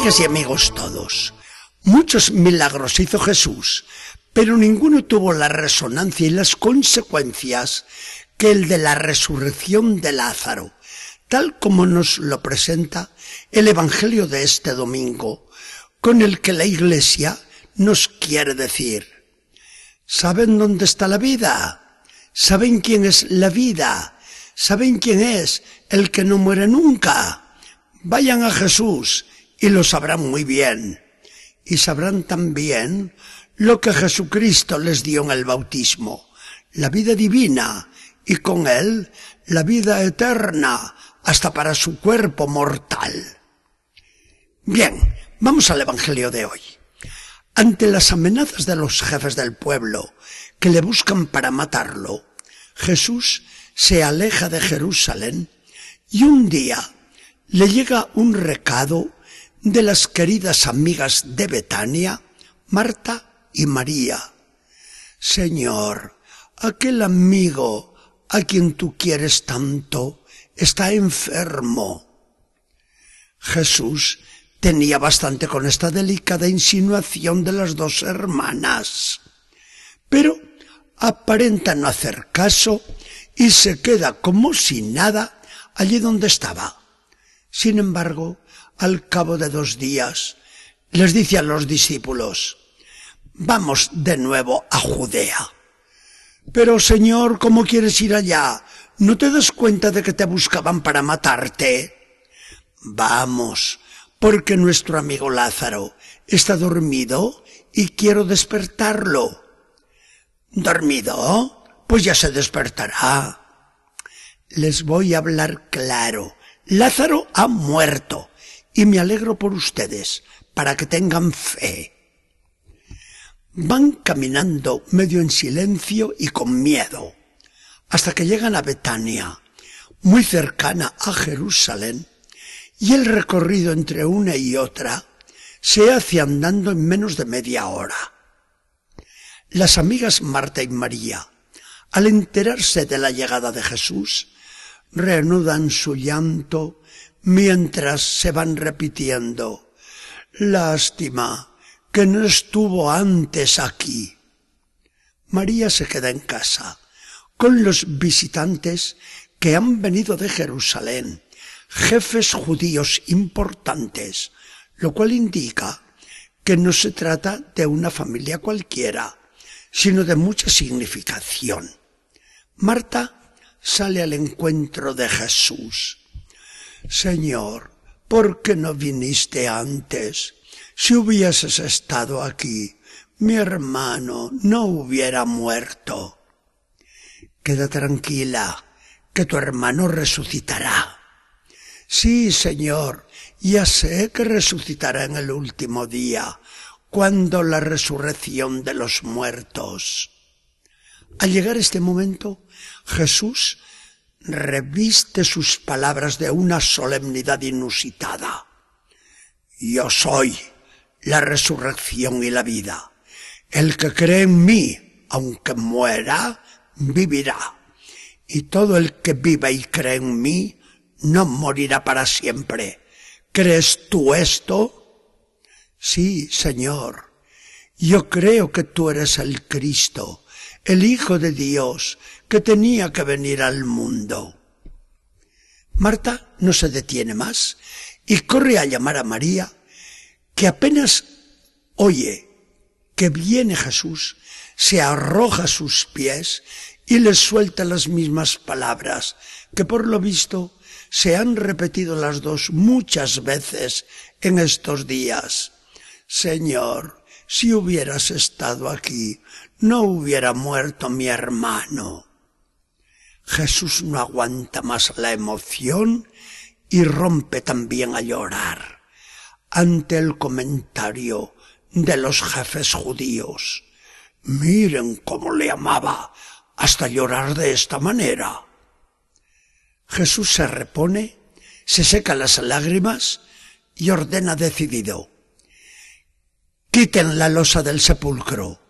Amigas y amigos todos, muchos milagros hizo Jesús, pero ninguno tuvo la resonancia y las consecuencias que el de la resurrección de Lázaro, tal como nos lo presenta el Evangelio de este domingo, con el que la Iglesia nos quiere decir, ¿saben dónde está la vida? ¿Saben quién es la vida? ¿Saben quién es el que no muere nunca? Vayan a Jesús y lo sabrán muy bien. Y sabrán también lo que Jesucristo les dio en el bautismo, la vida divina y con él la vida eterna hasta para su cuerpo mortal. Bien, vamos al Evangelio de hoy. Ante las amenazas de los jefes del pueblo que le buscan para matarlo, Jesús se aleja de Jerusalén y un día le llega un recado de las queridas amigas de Betania, Marta y María. Señor, aquel amigo a quien tú quieres tanto está enfermo. Jesús tenía bastante con esta delicada insinuación de las dos hermanas, pero aparenta no hacer caso y se queda como si nada allí donde estaba. Sin embargo, al cabo de dos días, les dice a los discípulos, vamos de nuevo a Judea. Pero Señor, ¿cómo quieres ir allá? ¿No te das cuenta de que te buscaban para matarte? Vamos, porque nuestro amigo Lázaro está dormido y quiero despertarlo. ¿Dormido? Pues ya se despertará. Les voy a hablar claro. Lázaro ha muerto y me alegro por ustedes, para que tengan fe. Van caminando medio en silencio y con miedo, hasta que llegan a Betania, muy cercana a Jerusalén, y el recorrido entre una y otra se hace andando en menos de media hora. Las amigas Marta y María, al enterarse de la llegada de Jesús, reanudan su llanto mientras se van repitiendo. Lástima que no estuvo antes aquí. María se queda en casa con los visitantes que han venido de Jerusalén, jefes judíos importantes, lo cual indica que no se trata de una familia cualquiera, sino de mucha significación. Marta sale al encuentro de Jesús Señor, ¿por qué no viniste antes? Si hubieses estado aquí, mi hermano no hubiera muerto. Queda tranquila, que tu hermano resucitará. Sí, Señor, ya sé que resucitará en el último día, cuando la resurrección de los muertos. Al llegar este momento, Jesús reviste sus palabras de una solemnidad inusitada. Yo soy la resurrección y la vida. El que cree en mí, aunque muera, vivirá. Y todo el que vive y cree en mí, no morirá para siempre. ¿Crees tú esto? Sí, Señor. Yo creo que tú eres el Cristo, el Hijo de Dios, que tenía que venir al mundo. Marta no se detiene más y corre a llamar a María, que apenas oye que viene Jesús, se arroja a sus pies y le suelta las mismas palabras que por lo visto se han repetido las dos muchas veces en estos días. Señor, si hubieras estado aquí, no hubiera muerto mi hermano. Jesús no aguanta más la emoción y rompe también a llorar ante el comentario de los jefes judíos. Miren cómo le amaba hasta llorar de esta manera. Jesús se repone, se seca las lágrimas y ordena decidido. Quiten la losa del sepulcro.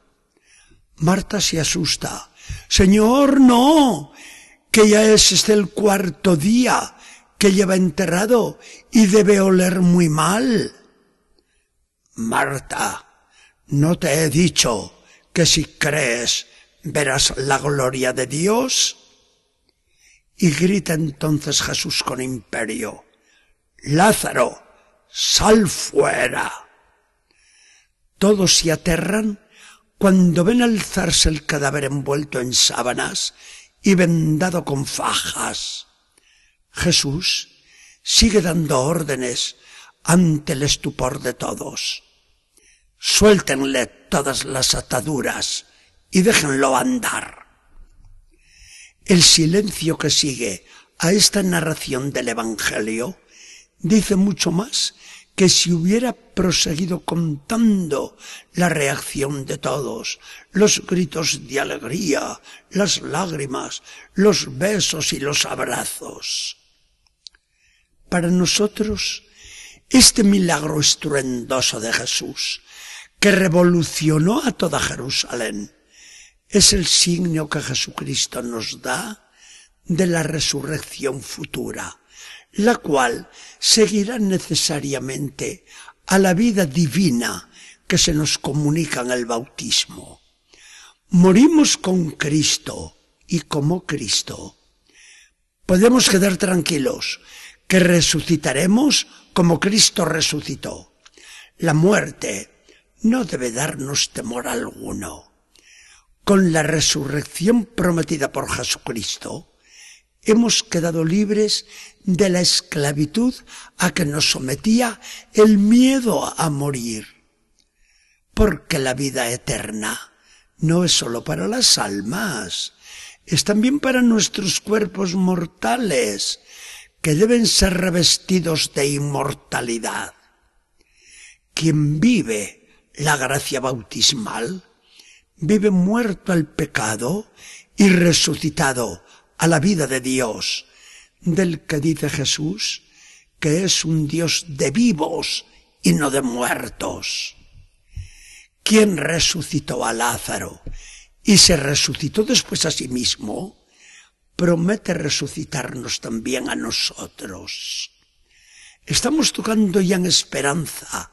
Marta se asusta. Señor, no que ya es este el cuarto día que lleva enterrado y debe oler muy mal. Marta, ¿no te he dicho que si crees verás la gloria de Dios? Y grita entonces Jesús con imperio, Lázaro, sal fuera. Todos se aterran cuando ven alzarse el cadáver envuelto en sábanas y vendado con fajas. Jesús sigue dando órdenes ante el estupor de todos. Suéltenle todas las ataduras y déjenlo andar. El silencio que sigue a esta narración del Evangelio dice mucho más que si hubiera proseguido contando la reacción de todos, los gritos de alegría, las lágrimas, los besos y los abrazos. Para nosotros, este milagro estruendoso de Jesús, que revolucionó a toda Jerusalén, es el signo que Jesucristo nos da de la resurrección futura, la cual seguirá necesariamente a la vida divina que se nos comunica en el bautismo. Morimos con Cristo y como Cristo. Podemos quedar tranquilos que resucitaremos como Cristo resucitó. La muerte no debe darnos temor alguno. Con la resurrección prometida por Jesucristo, hemos quedado libres de la esclavitud a que nos sometía el miedo a morir. Porque la vida eterna no es sólo para las almas, es también para nuestros cuerpos mortales, que deben ser revestidos de inmortalidad. Quien vive la gracia bautismal, vive muerto al pecado y resucitado a la vida de Dios, del que dice Jesús que es un Dios de vivos y no de muertos. Quien resucitó a Lázaro y se resucitó después a sí mismo, promete resucitarnos también a nosotros. Estamos tocando ya en esperanza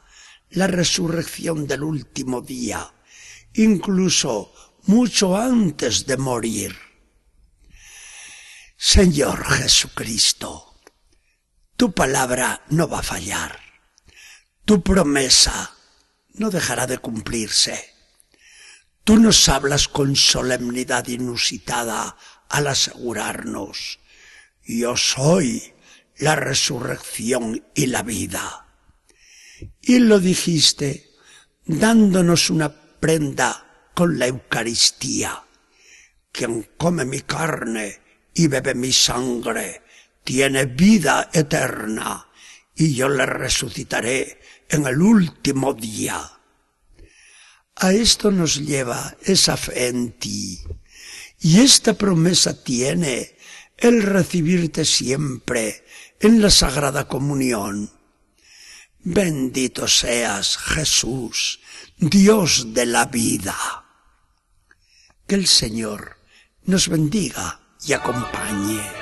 la resurrección del último día, incluso mucho antes de morir. Señor Jesucristo, tu palabra no va a fallar. Tu promesa no dejará de cumplirse. Tú nos hablas con solemnidad inusitada al asegurarnos, yo soy la resurrección y la vida. Y lo dijiste dándonos una prenda con la Eucaristía. Quien come mi carne y bebe mi sangre, tiene vida eterna, y yo le resucitaré en el último día. A esto nos lleva esa fe en ti. Y esta promesa tiene el recibirte siempre en la Sagrada Comunión. Bendito seas, Jesús, Dios de la vida. Que el Señor nos bendiga y acompañe.